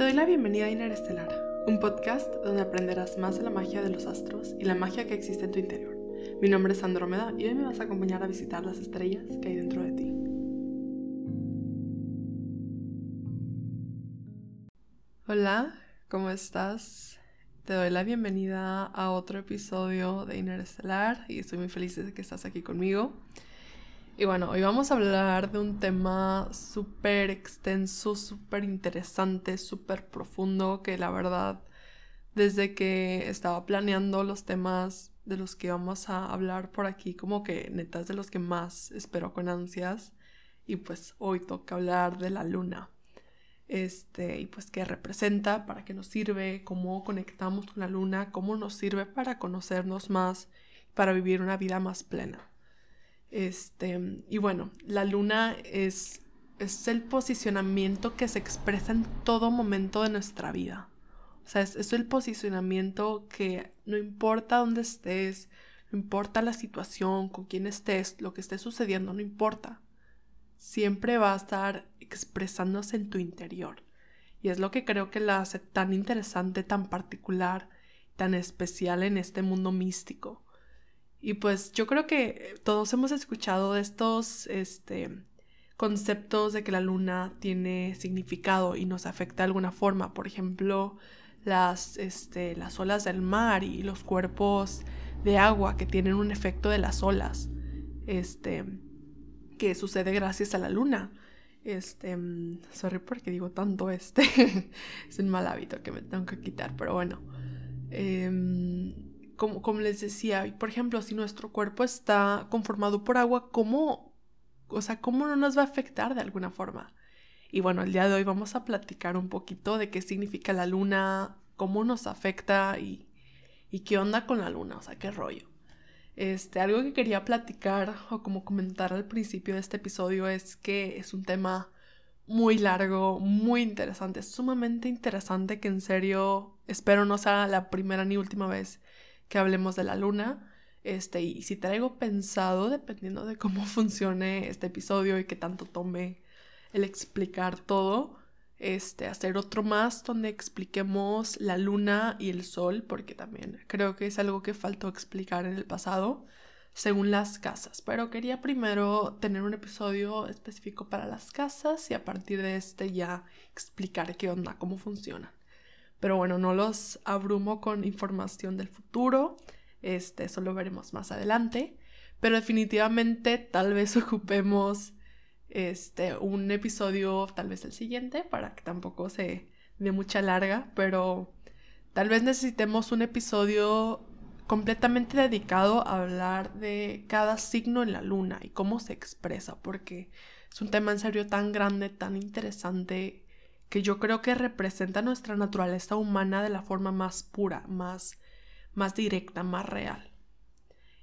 Te doy la bienvenida a Interestelar, un podcast donde aprenderás más de la magia de los astros y la magia que existe en tu interior. Mi nombre es Andrómeda y hoy me vas a acompañar a visitar las estrellas que hay dentro de ti. Hola, ¿cómo estás? Te doy la bienvenida a otro episodio de Interestelar y estoy muy feliz de que estás aquí conmigo. Y bueno, hoy vamos a hablar de un tema súper extenso, súper interesante, súper profundo, que la verdad, desde que estaba planeando los temas de los que vamos a hablar por aquí, como que netas de los que más espero con ansias. Y pues hoy toca hablar de la luna. Este, y pues qué representa, para qué nos sirve, cómo conectamos con la luna, cómo nos sirve para conocernos más, para vivir una vida más plena. Este, y bueno, la luna es, es el posicionamiento que se expresa en todo momento de nuestra vida. O sea, es, es el posicionamiento que no importa dónde estés, no importa la situación, con quién estés, lo que esté sucediendo, no importa. Siempre va a estar expresándose en tu interior. Y es lo que creo que la hace tan interesante, tan particular, tan especial en este mundo místico. Y pues yo creo que todos hemos escuchado de estos este, conceptos de que la luna tiene significado y nos afecta de alguna forma. Por ejemplo, las, este, las olas del mar y los cuerpos de agua que tienen un efecto de las olas. Este, que sucede gracias a la luna. Este, sorry porque digo tanto este. es un mal hábito que me tengo que quitar, pero bueno. Eh, como, les decía, por ejemplo, si nuestro cuerpo está conformado por agua, ¿cómo, o sea, cómo no nos va a afectar de alguna forma? Y bueno, el día de hoy vamos a platicar un poquito de qué significa la luna, cómo nos afecta y, y qué onda con la luna, o sea, qué rollo. Este, algo que quería platicar o como comentar al principio de este episodio es que es un tema muy largo, muy interesante, sumamente interesante que en serio espero no sea la primera ni última vez que hablemos de la luna. Este, y si traigo pensado, dependiendo de cómo funcione este episodio y que tanto tome el explicar todo, este, hacer otro más donde expliquemos la luna y el sol, porque también creo que es algo que faltó explicar en el pasado, según las casas. Pero quería primero tener un episodio específico para las casas y a partir de este ya explicar qué onda, cómo funciona. Pero bueno, no los abrumo con información del futuro. Este, eso lo veremos más adelante. Pero definitivamente tal vez ocupemos este, un episodio, tal vez el siguiente, para que tampoco se dé mucha larga. Pero tal vez necesitemos un episodio completamente dedicado a hablar de cada signo en la luna y cómo se expresa, porque es un tema en serio tan grande, tan interesante que yo creo que representa nuestra naturaleza humana de la forma más pura, más, más directa, más real.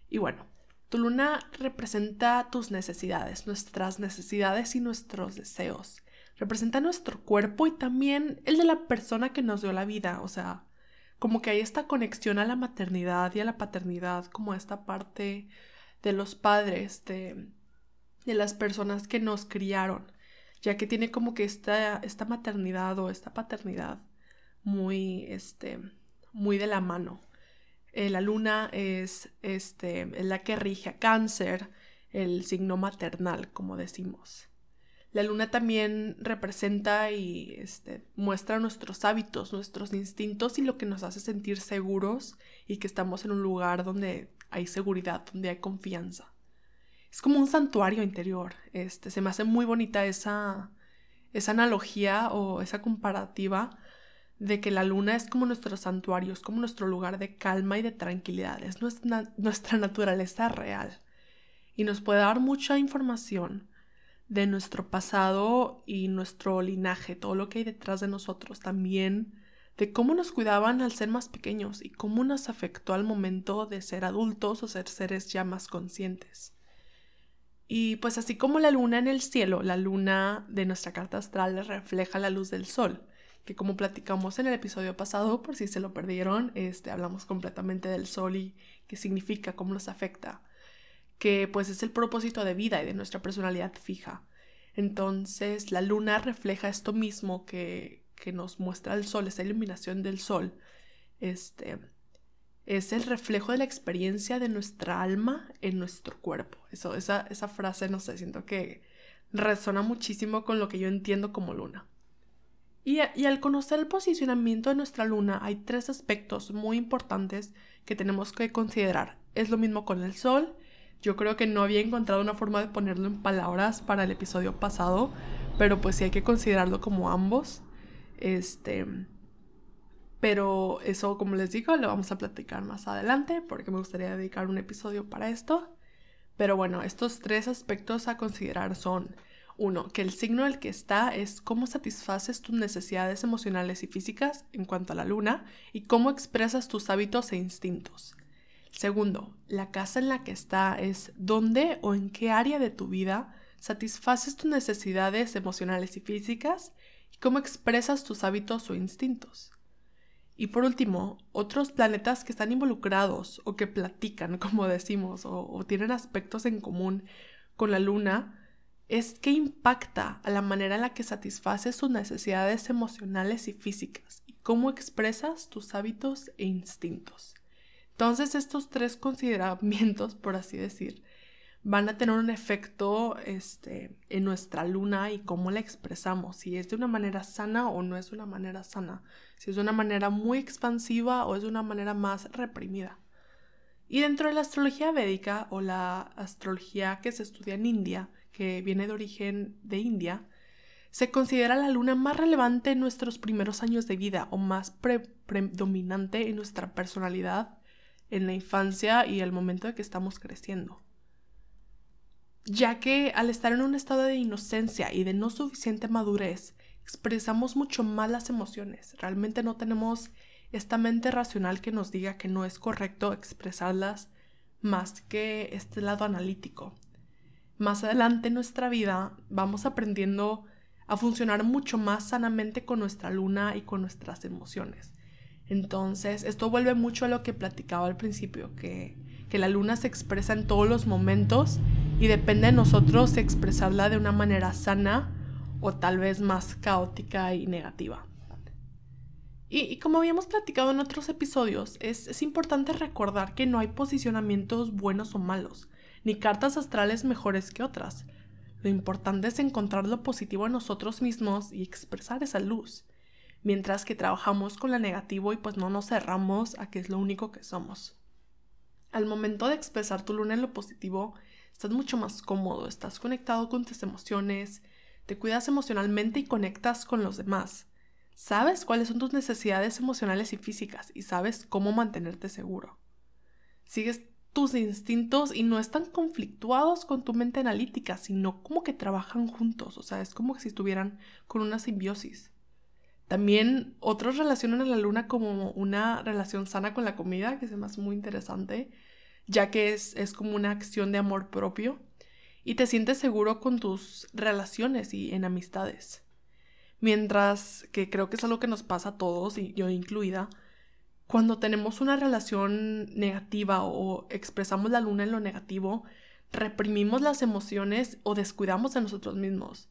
Y bueno, tu luna representa tus necesidades, nuestras necesidades y nuestros deseos. Representa nuestro cuerpo y también el de la persona que nos dio la vida, o sea, como que hay esta conexión a la maternidad y a la paternidad, como esta parte de los padres, de, de las personas que nos criaron ya que tiene como que esta, esta maternidad o esta paternidad muy, este, muy de la mano. Eh, la luna es, este, la que rige a cáncer, el signo maternal, como decimos. La luna también representa y este, muestra nuestros hábitos, nuestros instintos y lo que nos hace sentir seguros y que estamos en un lugar donde hay seguridad, donde hay confianza es como un santuario interior. Este, se me hace muy bonita esa, esa analogía o esa comparativa de que la luna es como nuestro santuario, es como nuestro lugar de calma y de tranquilidad, es nuestra, nuestra naturaleza real y nos puede dar mucha información de nuestro pasado y nuestro linaje, todo lo que hay detrás de nosotros, también de cómo nos cuidaban al ser más pequeños y cómo nos afectó al momento de ser adultos o ser seres ya más conscientes. Y pues así como la luna en el cielo, la luna de nuestra carta astral refleja la luz del sol, que como platicamos en el episodio pasado, por si se lo perdieron, este, hablamos completamente del sol y qué significa, cómo nos afecta, que pues es el propósito de vida y de nuestra personalidad fija. Entonces la luna refleja esto mismo que, que nos muestra el sol, esa iluminación del sol, este, es el reflejo de la experiencia de nuestra alma en nuestro cuerpo. Eso, esa, esa frase, no sé, siento que resuena muchísimo con lo que yo entiendo como luna. Y, y, al conocer el posicionamiento de nuestra luna, hay tres aspectos muy importantes que tenemos que considerar. Es lo mismo con el sol. Yo creo que no había encontrado una forma de ponerlo en palabras para el episodio pasado, pero pues sí hay que considerarlo como ambos. Este, pero eso, como les digo, lo vamos a platicar más adelante porque me gustaría dedicar un episodio para esto. Pero bueno, estos tres aspectos a considerar son, uno, que el signo del que está es cómo satisfaces tus necesidades emocionales y físicas en cuanto a la luna y cómo expresas tus hábitos e instintos. Segundo, la casa en la que está es dónde o en qué área de tu vida satisfaces tus necesidades emocionales y físicas y cómo expresas tus hábitos o instintos. Y por último, otros planetas que están involucrados o que platican, como decimos, o, tienen aspectos en común con la Luna, es que impacta a la manera en la que satisfaces tus necesidades emocionales y físicas y cómo expresas tus hábitos e instintos. Entonces estos tres consideramientos, por así decir, van a tener un efecto este, en nuestra luna y cómo la expresamos, si es de una manera sana o no es de una manera sana, si es de una manera muy expansiva o es de una manera más reprimida. Y dentro de la astrología védica o la astrología que se estudia en India, que viene de origen de India, se considera la luna más relevante en nuestros primeros años de vida o más predominante en nuestra personalidad en la infancia y el momento de que estamos creciendo ya que al estar en un estado de inocencia y de no suficiente madurez, expresamos mucho más las emociones. Realmente no tenemos esta mente racional que nos diga que no es correcto expresarlas más que este lado analítico. Más adelante en nuestra vida vamos aprendiendo a funcionar mucho más sanamente con nuestra luna y con nuestras emociones. Entonces, esto vuelve mucho a lo que platicaba al principio, que, que la luna se expresa en todos los momentos y depende de nosotros expresarla de una manera sana o tal vez más caótica y negativa. Y, como habíamos platicado en otros episodios, es, es importante recordar que no hay posicionamientos buenos o malos, ni cartas astrales mejores que otras. Lo importante es encontrar lo positivo en nosotros mismos y expresar esa luz, mientras que trabajamos con lo negativo y pues no nos cerramos a que es lo único que somos. Al momento de expresar tu luna en lo positivo, estás mucho más cómodo, estás conectado con tus emociones, te cuidas emocionalmente y conectas con los demás. Sabes cuáles son tus necesidades emocionales y físicas y sabes cómo mantenerte seguro. Sigues tus instintos y no están conflictuados con tu mente analítica, sino como que trabajan juntos, o sea, es como si estuvieran con una simbiosis. También otros relacionan a la luna como una relación sana con la comida, que se me muy interesante ya que es, es como una acción de amor propio y te sientes seguro con tus relaciones y en amistades. Mientras que creo que es algo que nos pasa a todos, y yo incluida, cuando tenemos una relación negativa o expresamos la luna en lo negativo, reprimimos las emociones o descuidamos a nosotros mismos.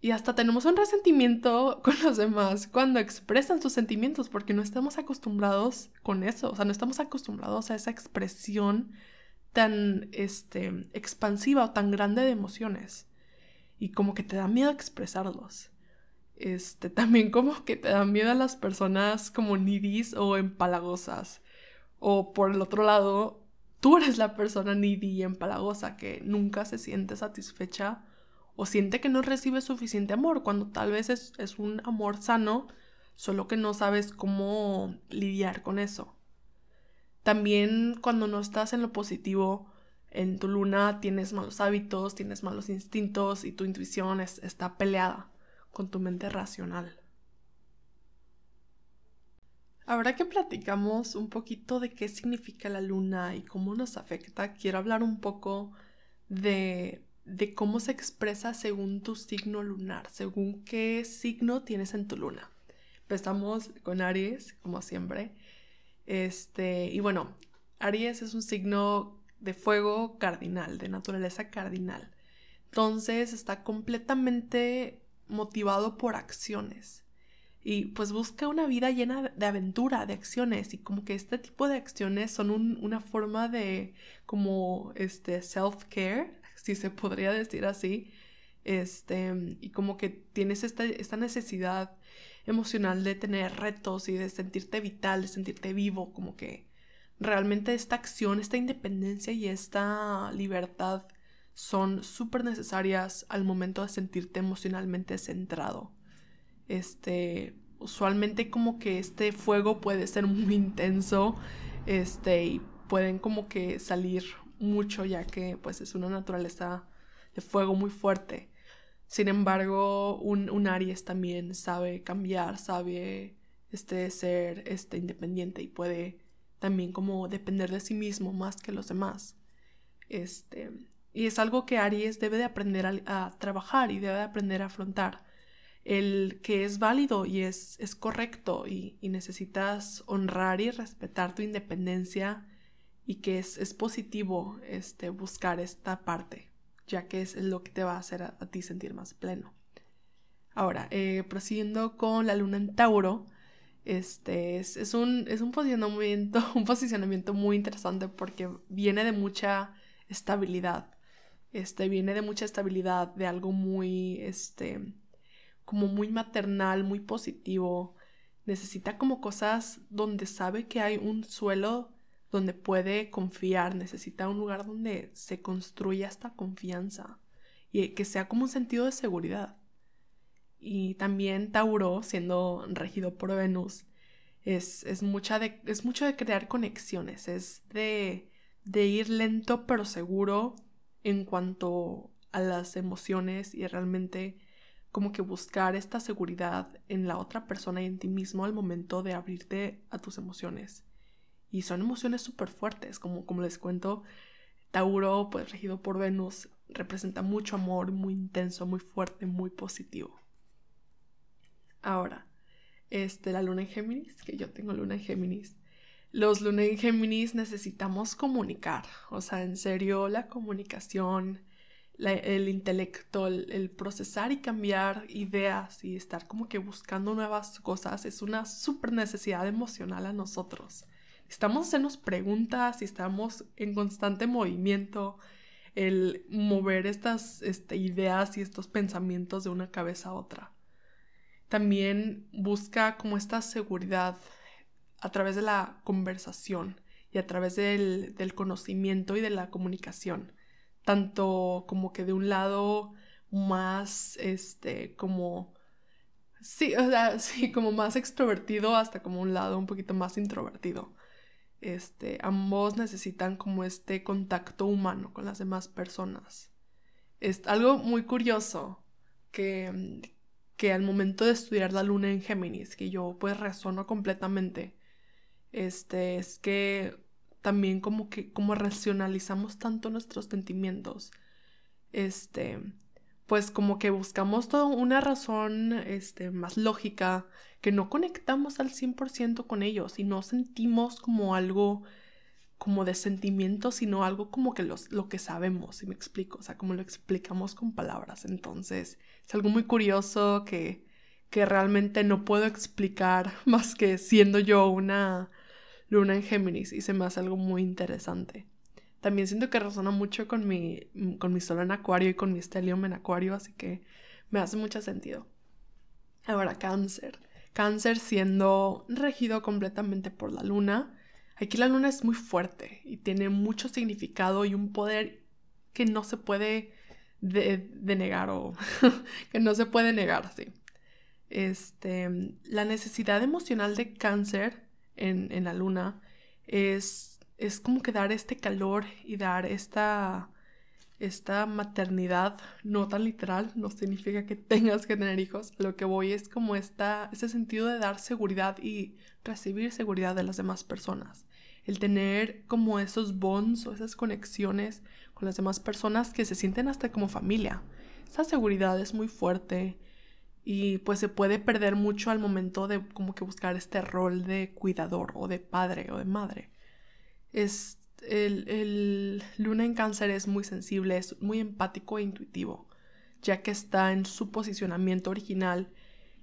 Y hasta tenemos un resentimiento con los demás cuando expresan sus sentimientos porque no estamos acostumbrados con eso, o sea, no estamos acostumbrados a esa expresión tan este, expansiva o tan grande de emociones. Y como que te da miedo expresarlos. Este, también como que te da miedo a las personas como nidis o empalagosas. O por el otro lado, tú eres la persona needy y empalagosa que nunca se siente satisfecha o siente que no recibe suficiente amor, cuando tal vez es, es un amor sano, solo que no sabes cómo lidiar con eso. También cuando no estás en lo positivo, en tu luna tienes malos hábitos, tienes malos instintos y tu intuición está peleada con tu mente racional. Ahora que platicamos un poquito de qué significa la luna y cómo nos afecta, quiero hablar un poco de de cómo se expresa según tu signo lunar, según qué signo tienes en tu luna. Empezamos con Aries, como siempre. Este, y bueno, Aries es un signo de fuego cardinal, de naturaleza cardinal. Entonces está completamente motivado por acciones. y pues busca una vida llena de aventura, de acciones y como que este tipo de acciones son una forma de como este self-care, si se podría decir así, este, y como que tienes esta, esta necesidad emocional de tener retos y de sentirte vital, de sentirte vivo, como que realmente esta acción, esta independencia y esta libertad son súper necesarias al momento de sentirte emocionalmente centrado. Este, usualmente como que este fuego puede ser muy intenso, este, y pueden como que salir mucho ya que pues es una naturaleza de fuego muy fuerte. Sin embargo, un, un Aries también sabe cambiar, sabe este, ser este, independiente y puede también como depender de sí mismo más que los demás. Este, y es algo que Aries debe de aprender a, trabajar y debe de aprender a afrontar. El que es válido y es, es correcto y, necesitas honrar y respetar tu independencia y que es, es positivo este, buscar esta parte, ya que es lo que te va a hacer a, ti sentir más pleno. Ahora, eh, prosiguiendo con la luna en Tauro, este es, es, un, es un, posicionamiento, un posicionamiento muy interesante porque viene de mucha estabilidad. Este viene de mucha estabilidad, de algo muy, este, como muy maternal, muy positivo. Necesita como cosas donde sabe que hay un suelo donde puede confiar, necesita un lugar donde se construya esta confianza y que sea como un sentido de seguridad. Y también Tauro, siendo regido por Venus, es, es, mucha de, es mucho de crear conexiones, es de, de ir lento pero seguro en cuanto a las emociones y realmente como que buscar esta seguridad en la otra persona y en ti mismo al momento de abrirte a tus emociones. Y son emociones súper fuertes, como, como les cuento, Tauro, pues regido por Venus, representa mucho amor, muy intenso, muy fuerte, muy positivo. Ahora, este, la luna en Géminis, que yo tengo luna en Géminis. Los luna en Géminis necesitamos comunicar, o sea, en serio, la comunicación, el intelecto, el, procesar y cambiar ideas y estar como que buscando nuevas cosas es una súper necesidad emocional a nosotros. Estamos hacernos preguntas y estamos en constante movimiento, el mover estas este, ideas y estos pensamientos de una cabeza a otra también busca como esta seguridad a través de la conversación y a través del, conocimiento y de la comunicación. Tanto como que de un lado más, este, como, sí, o sea, sí, como más extrovertido hasta como un lado un poquito más introvertido. Este, ambos necesitan como este contacto humano con las demás personas. Es algo muy curioso que, que al momento de estudiar la luna en Géminis, que yo pues resono completamente, este, es que también como que como racionalizamos tanto nuestros sentimientos, este, pues como que buscamos toda una razón este, más lógica, que no conectamos al 100% con ellos y no sentimos como algo como de sentimiento, sino algo como que los, lo que sabemos, si me explico, o sea, como lo explicamos con palabras. Entonces, es algo muy curioso que, que realmente no puedo explicar más que siendo yo una luna en Géminis y se me hace algo muy interesante. También siento que resuena mucho con mi, con mi sol en acuario y con mi stellium en acuario, así que me hace mucho sentido. Ahora, cáncer. Cáncer siendo regido completamente por la luna, Aquí la luna es muy fuerte y tiene mucho significado y un poder que no se puede denegar o que no se puede negar, sí. Este, la necesidad emocional de cáncer en, en la luna es, es como que dar este calor y dar esta, esta maternidad, no tan literal, no significa que tengas que tener hijos, lo que voy es como esta, ese sentido de dar seguridad y recibir seguridad de las demás personas el tener como esos bonds o esas conexiones con las demás personas que se sienten hasta como familia. Esa seguridad es muy fuerte y pues se puede perder mucho al momento de como que buscar este rol de cuidador o de padre o de madre. Es el, el luna en cáncer es muy sensible, es muy empático e intuitivo, ya que está en su posicionamiento original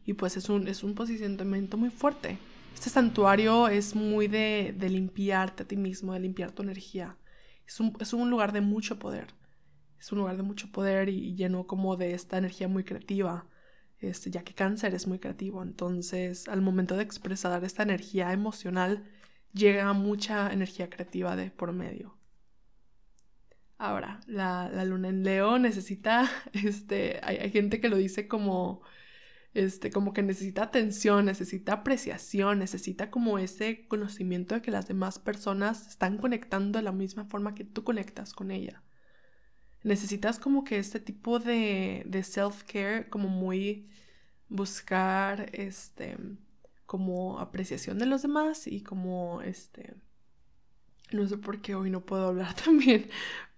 y pues es un, es un posicionamiento muy fuerte. Este santuario es muy de, de limpiarte a ti mismo, de limpiar tu energía. Es un, es un lugar de mucho poder. Es un lugar de mucho poder y, lleno como de esta energía muy creativa. Este, ya que cáncer es muy creativo. Entonces, al momento de expresar esta energía emocional, llega mucha energía creativa de por medio. Ahora, la, la luna en Leo necesita, este, hay, hay gente que lo dice como este, como que necesita atención, necesita apreciación, necesita como ese conocimiento de que las demás personas están conectando de la misma forma que tú conectas con ella. Necesitas como que este tipo de, de self-care, como muy buscar, este, como apreciación de los demás y como, este, no sé por qué hoy no puedo hablar también,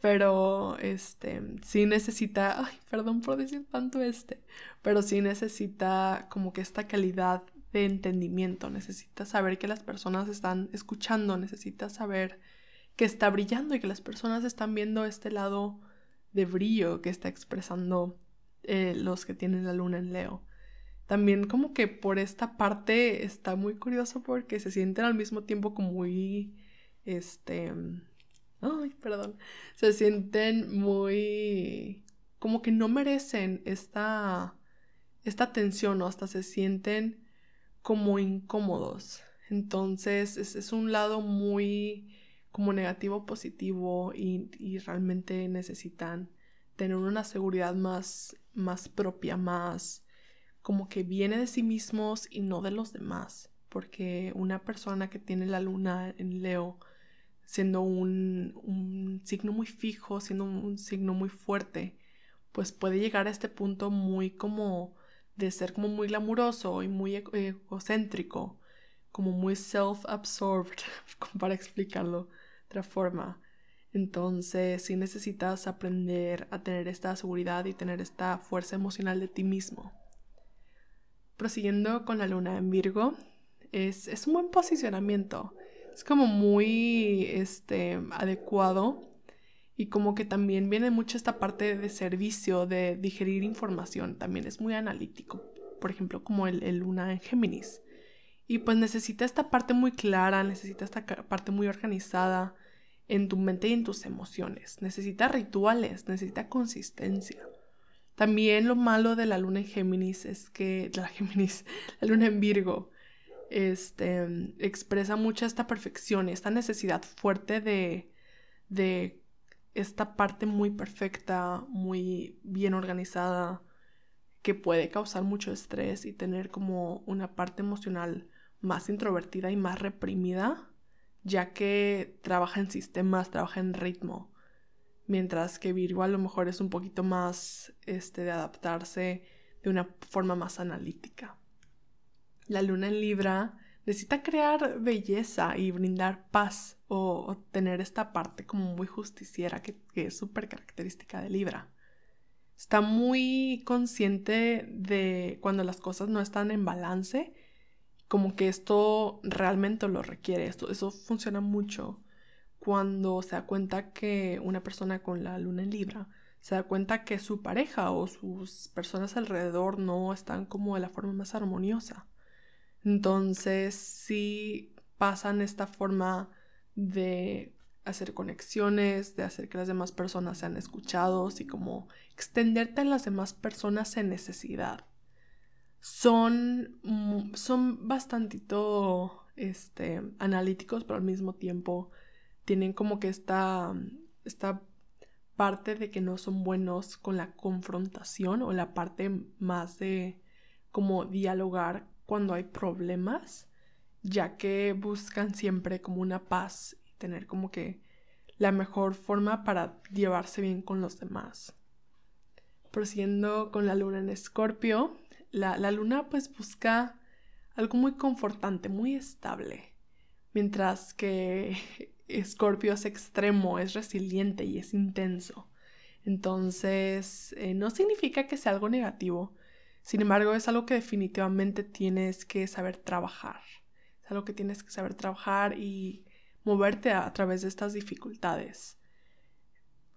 pero este sí necesita, ay, perdón por decir tanto este, pero sí necesita como que esta calidad de entendimiento, necesita saber que las personas están escuchando, necesita saber que está brillando y que las personas están viendo este lado de brillo que está expresando eh, los que tienen la luna en Leo. También como que por esta parte está muy curioso porque se sienten al mismo tiempo como muy este, ay, perdón, se sienten muy, como que no merecen esta, esta atención o hasta se sienten como incómodos. Entonces es, un lado muy como negativo positivo y, y, realmente necesitan tener una seguridad más, más propia, más como que viene de sí mismos y no de los demás. Porque una persona que tiene la luna en Leo siendo un, signo muy fijo, siendo un, signo muy fuerte, pues puede llegar a este punto muy como de ser como muy glamuroso y muy egocéntrico, como muy self-absorbed, para explicarlo de otra forma. Entonces, si necesitas aprender a tener esta seguridad y tener esta fuerza emocional de ti mismo. Prosiguiendo con la luna en Virgo, es, es un buen posicionamiento es como muy este, adecuado y como que también viene mucho esta parte de servicio, de digerir información, también es muy analítico, por ejemplo, como el, Luna en Géminis. Y pues necesita esta parte muy clara, necesita esta parte muy organizada en tu mente y en tus emociones. Necesita rituales, necesita consistencia. También lo malo de la luna en Géminis es que la Géminis, la luna en Virgo, este, expresa mucho esta perfección, esta necesidad fuerte de, de esta parte muy perfecta, muy bien organizada, que puede causar mucho estrés y tener como una parte emocional más introvertida y más reprimida, ya que trabaja en sistemas, trabaja en ritmo, mientras que Virgo a lo mejor es un poquito más este, de adaptarse de una forma más analítica la luna en Libra necesita crear belleza y brindar paz o, tener esta parte como muy justiciera que, es súper característica de Libra. Está muy consciente de cuando las cosas no están en balance, como que esto realmente lo requiere. Esto, eso funciona mucho cuando se da cuenta que una persona con la luna en Libra se da cuenta que su pareja o sus personas alrededor no están como de la forma más armoniosa. Entonces, sí pasan esta forma de hacer conexiones, de hacer que las demás personas sean escuchados y como extenderte a las demás personas en necesidad. Son, son bastantito este, analíticos, pero al mismo tiempo tienen como que esta, esta parte de que no son buenos con la confrontación o la parte más de como dialogar cuando hay problemas, ya que buscan siempre como una paz y tener como que la mejor forma para llevarse bien con los demás. Prosiguiendo con la luna en Escorpio, la, la luna pues busca algo muy confortante, muy estable, mientras que Escorpio es extremo, es resiliente y es intenso. Entonces, eh, no significa que sea algo negativo, sin embargo, es algo que definitivamente tienes que saber trabajar. Es algo que tienes que saber trabajar y moverte a, través de estas dificultades.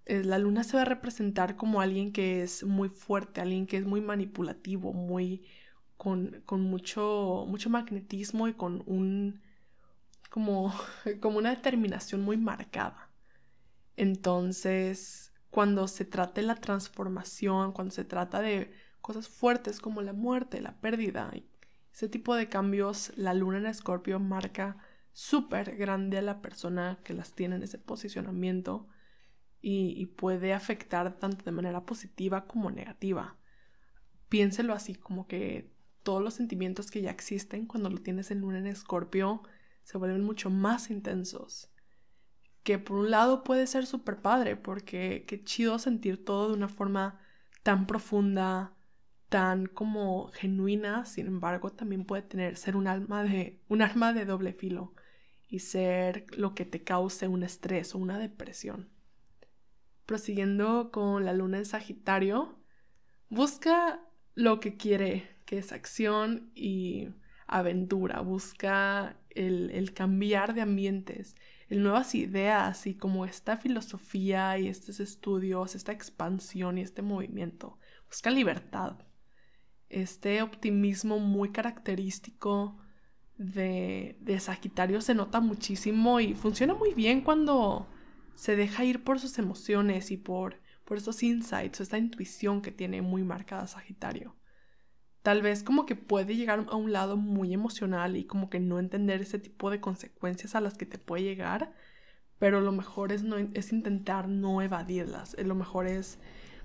Eh, la luna se va a representar como alguien que es muy fuerte, alguien que es muy manipulativo, muy con, con mucho, mucho magnetismo y con un como, como una determinación muy marcada. Entonces, cuando se trata de la transformación, cuando se trata de cosas fuertes como la muerte, la pérdida, ese tipo de cambios, la luna en Escorpio marca súper grande a la persona que las tiene en ese posicionamiento y, y, puede afectar tanto de manera positiva como negativa. Piénselo así, como que todos los sentimientos que ya existen cuando lo tienes en luna en Escorpio se vuelven mucho más intensos. Que por un lado puede ser súper padre, porque qué chido sentir todo de una forma tan profunda, tan como genuina, sin embargo, también puede tener, ser un alma de, un arma de doble filo y ser lo que te cause un estrés o una depresión. Prosiguiendo con la luna en Sagitario, busca lo que quiere, que es acción y aventura, busca el, cambiar de ambientes, el nuevas ideas y como esta filosofía y estos estudios, esta expansión y este movimiento. Busca libertad, este optimismo muy característico de, de Sagitario se nota muchísimo y funciona muy bien cuando se deja ir por sus emociones y por, por estos insights esta intuición que tiene muy marcada Sagitario tal vez como que puede llegar a un lado muy emocional y como que no entender ese tipo de consecuencias a las que te puede llegar, pero lo mejor es, no, es intentar no evadirlas, lo mejor es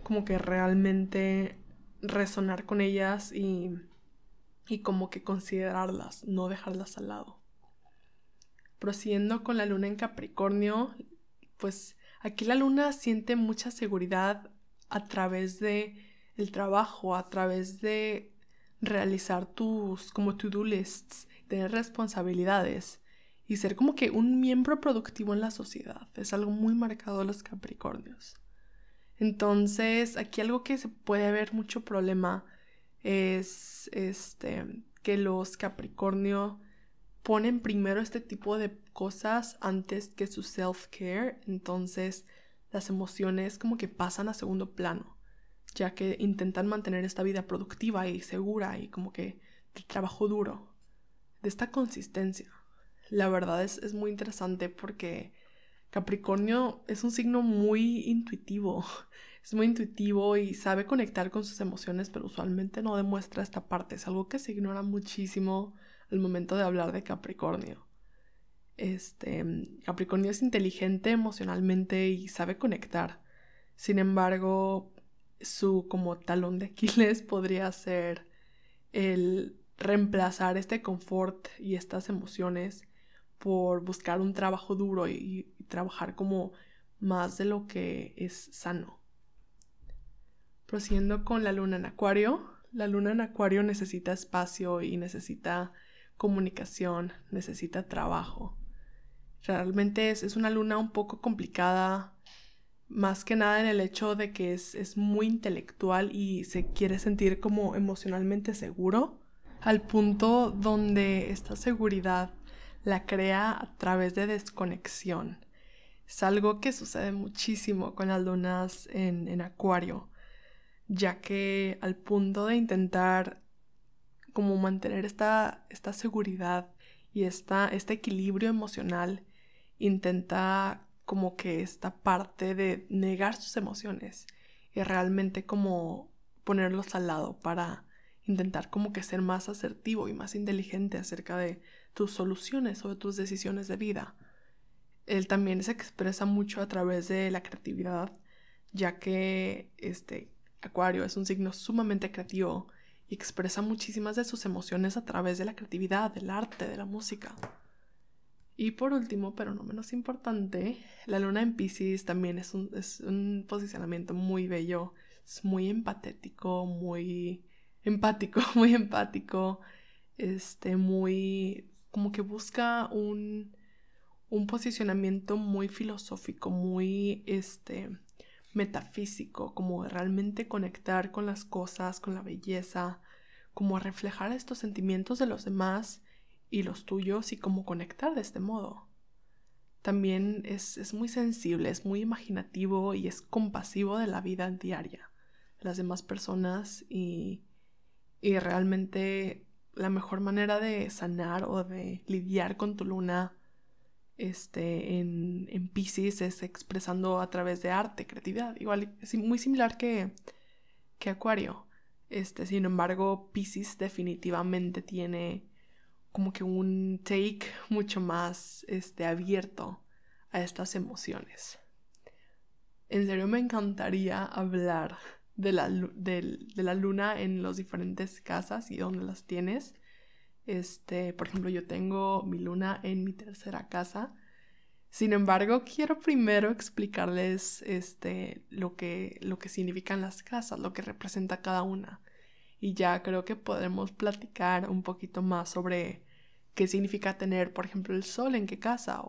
como que realmente resonar con ellas y, y como que considerarlas, no dejarlas al lado. Prosiguiendo con la luna en Capricornio, pues aquí la luna siente mucha seguridad a través de el trabajo, a través de realizar tus como to-do lists, tener responsabilidades y ser como que un miembro productivo en la sociedad. Es algo muy marcado de los Capricornios. Entonces, aquí algo que se puede ver mucho problema es este que los Capricornio ponen primero este tipo de cosas antes que su self-care, entonces las emociones como que pasan a segundo plano ya que intentan mantener esta vida productiva y segura y como que de trabajo duro, de esta consistencia. La verdad es, es muy interesante porque Capricornio es un signo muy intuitivo, es muy intuitivo y sabe conectar con sus emociones, pero usualmente no demuestra esta parte, es algo que se ignora muchísimo al momento de hablar de Capricornio. Este, Capricornio es inteligente emocionalmente y sabe conectar. Sin embargo, su como talón de Aquiles podría ser el reemplazar este confort y estas emociones por buscar un trabajo duro y, trabajar como más de lo que es sano. Prosiguiendo con la luna en acuario, la luna en acuario necesita espacio y necesita comunicación, necesita trabajo. Realmente es, es una luna un poco complicada más que nada en el hecho de que es, muy intelectual y se quiere sentir como emocionalmente seguro, al punto donde esta seguridad la crea a través de desconexión. Es algo que sucede muchísimo con las lunas en, Acuario, ya que al punto de intentar como mantener esta, esta seguridad y esta, este equilibrio emocional, intenta como que esta parte de negar sus emociones y realmente como ponerlos al lado para intentar como que ser más asertivo y más inteligente acerca de tus soluciones o de tus decisiones de vida. Él también se expresa mucho a través de la creatividad, ya que este Acuario es un signo sumamente creativo y expresa muchísimas de sus emociones a través de la creatividad, del arte, de la música. Y por último, pero no menos importante, la luna en Pisces también es un, es un posicionamiento muy bello, es muy empatético, muy empático, muy empático, este, muy, como que busca un, un posicionamiento muy filosófico, muy, este, metafísico, como realmente conectar con las cosas, con la belleza, como reflejar estos sentimientos de los demás y los tuyos y cómo conectar de este modo. También es, muy sensible, es muy imaginativo y es compasivo de la vida diaria de las demás personas y, Y realmente la mejor manera de sanar o de lidiar con tu luna este, en, en Pisces es expresando a través de arte, creatividad. Igual, es muy similar que, que Acuario. Este, sin embargo, Pisces definitivamente tiene como que un take mucho más este, abierto a estas emociones. En serio me encantaría hablar de la, de, la luna en las diferentes casas y dónde las tienes. Este, por ejemplo, yo tengo mi luna en mi tercera casa. Sin embargo, quiero primero explicarles este, lo, que, lo que significan las casas, lo que representa cada una. Y ya creo que podremos platicar un poquito más sobre qué significa tener, por ejemplo, el sol en qué casa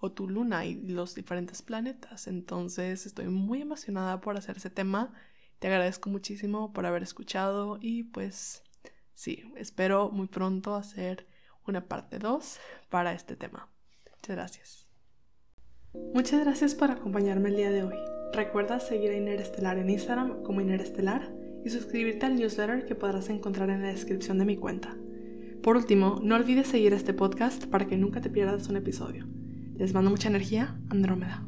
o, tu luna y los diferentes planetas. Entonces estoy muy emocionada por hacer ese tema. Te agradezco muchísimo por haber escuchado y pues sí, espero muy pronto hacer una parte 2 para este tema. Muchas gracias. Muchas gracias por acompañarme el día de hoy. Recuerda seguir a Inerestelar en Instagram como Inerestelar y suscribirte al newsletter que podrás encontrar en la descripción de mi cuenta. Por último, no olvides seguir este podcast para que nunca te pierdas un episodio. Les mando mucha energía, Andrómeda.